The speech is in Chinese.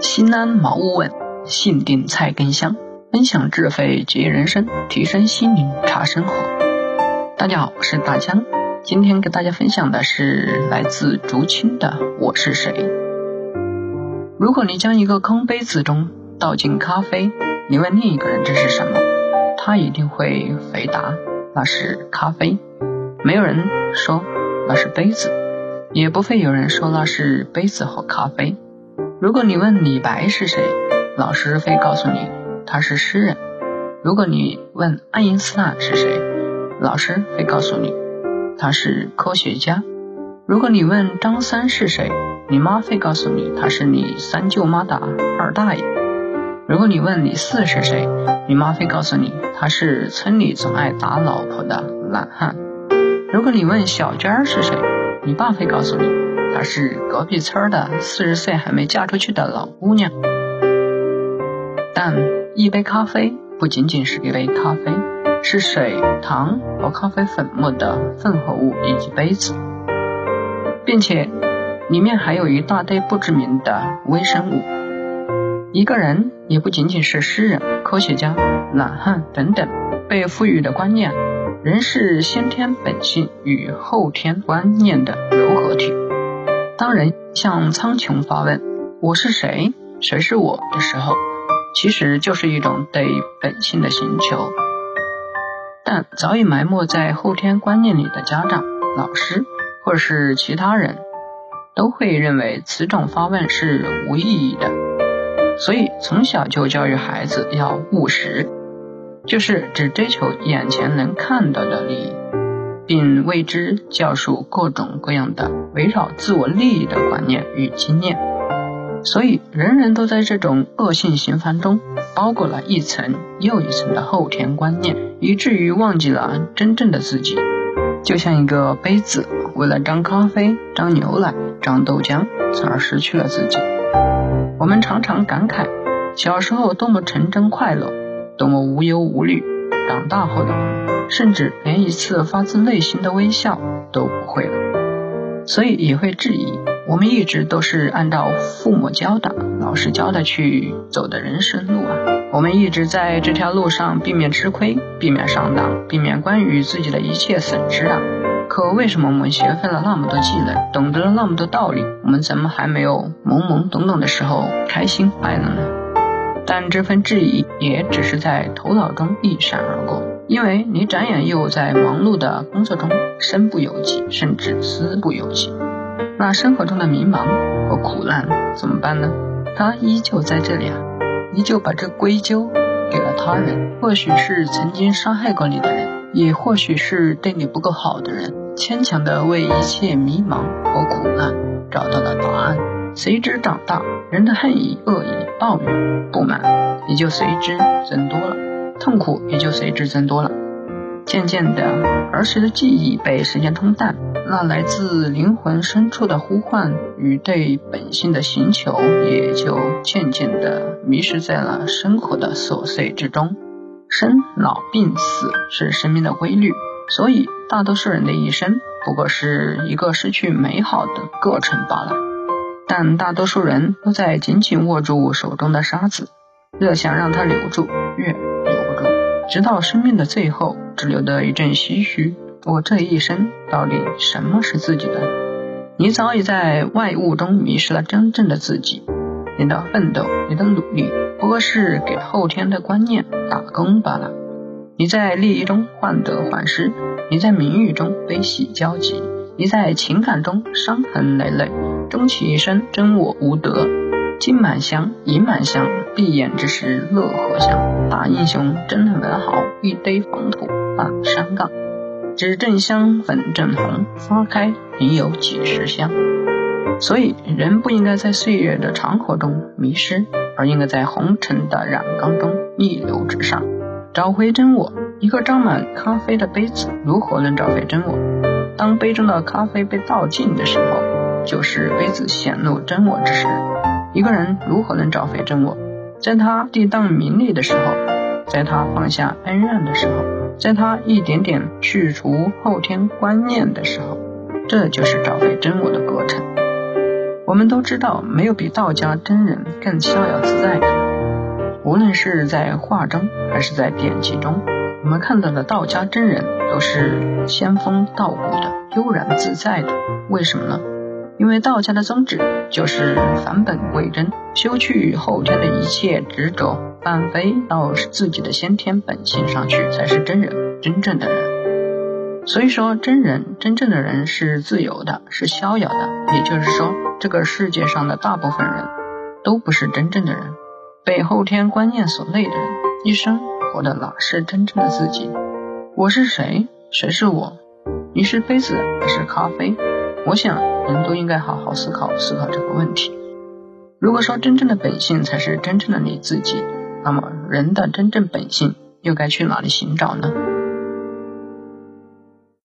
心安茅屋稳，性定菜根香。分享智慧结人生，提升心灵茶生活。大家好，我是大江。今天给大家分享的是来自竹青的《我是谁》。如果你将一个空杯子中倒进咖啡，你问另一个人这是什么，他一定会回答那是咖啡。没有人说那是杯子，也不会有人说那是杯子和咖啡。如果你问李白是谁，老师会告诉你他是诗人；如果你问爱因斯坦是谁，老师会告诉你他是科学家；如果你问张三是谁，你妈会告诉你他是你三舅妈的二大爷；如果你问李四是谁，你妈会告诉你他是村里总爱打老婆的懒汉；如果你问小娟是谁，你爸会告诉你。她是隔壁村的四十岁还没嫁出去的老姑娘，但一杯咖啡不仅仅是一杯咖啡，是水、糖和咖啡粉末的混合物以及杯子，并且里面还有一大堆不知名的微生物。一个人也不仅仅是诗人、科学家、懒汉等等被赋予的观念，人是先天本性与后天观念的柔合体。当人向苍穹发问“我是谁？谁是我的时候”，其实就是一种对本性的寻求。但早已埋没在后天观念里的家长、老师或者是其他人，都会认为此种发问是无意义的。所以从小就教育孩子要务实，就是只追求眼前能看到的利益。并为之教授各种各样的围绕自我利益的观念与经验，所以人人都在这种恶性循环中包裹了一层又一层的后天观念，以至于忘记了真正的自己。就像一个杯子，为了装咖啡、装牛奶、装豆浆，从而失去了自己。我们常常感慨，小时候多么纯真快乐，多么无忧无虑，长大后的。甚至连一次发自内心的微笑都不会了，所以也会质疑：我们一直都是按照父母教的、老师教的去走的人生路啊！我们一直在这条路上避免吃亏、避免上当、避免关于自己的一切损失啊！可为什么我们学会了那么多技能，懂得了那么多道理，我们怎么还没有懵懵懂懂的时候开心快乐呢？但这份质疑也只是在头脑中一闪而过。因为你转眼又在忙碌的工作中身不由己，甚至思不由己，那生活中的迷茫和苦难怎么办呢？他依旧在这里啊，依旧把这归咎给了他人，或许是曾经伤害过你的人，也或许是对你不够好的人，牵强的为一切迷茫和苦难找到了答案。随之长大，人的恨意、恶意、抱怨、不满也就随之增多了。痛苦也就随之增多了。渐渐的，儿时的记忆被时间冲淡，那来自灵魂深处的呼唤与对本性的寻求，也就渐渐的迷失在了生活的琐碎之中。生老病死是生命的规律，所以大多数人的一生不过是一个失去美好的过程罢了。但大多数人都在紧紧握住手中的沙子，越想让它留住，越留不住。直到生命的最后，只留得一阵唏嘘。我这一生到底什么是自己的？你早已在外物中迷失了真正的自己。你的奋斗，你的努力，不过是给后天的观念打工罢了。你在利益中患得患失，你在名誉中悲喜交集，你在情感中伤痕累累，终其一生真我无德。金满箱，银满箱，闭眼之时乐何香？大英雄真的门好，一堆黄土放山岗。纸正香，粉正红，花开应有几时香？所以，人不应该在岁月的长河中迷失，而应该在红尘的染缸中逆流直上，找回真我。一个装满咖啡的杯子，如何能找回真我？当杯中的咖啡被倒尽的时候，就是杯子显露真我之时。一个人如何能找回真我？在他地荡名利的时候，在他放下恩怨的时候，在他一点点去除后天观念的时候，这就是找回真我的过程。我们都知道，没有比道家真人更逍遥自在的。无论是在画中，还是在典籍中，我们看到的道家真人都是仙风道骨的、悠然自在的。为什么呢？因为道家的宗旨就是返本归真，修去后天的一切执着，返回到自己的先天本性上去，才是真人，真正的人。所以说，真人真正的人是自由的，是逍遥的。也就是说，这个世界上的大部分人都不是真正的人，被后天观念所累的人，一生活的哪是真正的自己？我是谁？谁是我？你是杯子还是咖啡？我想，人都应该好好思考思考这个问题。如果说真正的本性才是真正的你自己，那么人的真正本性又该去哪里寻找呢？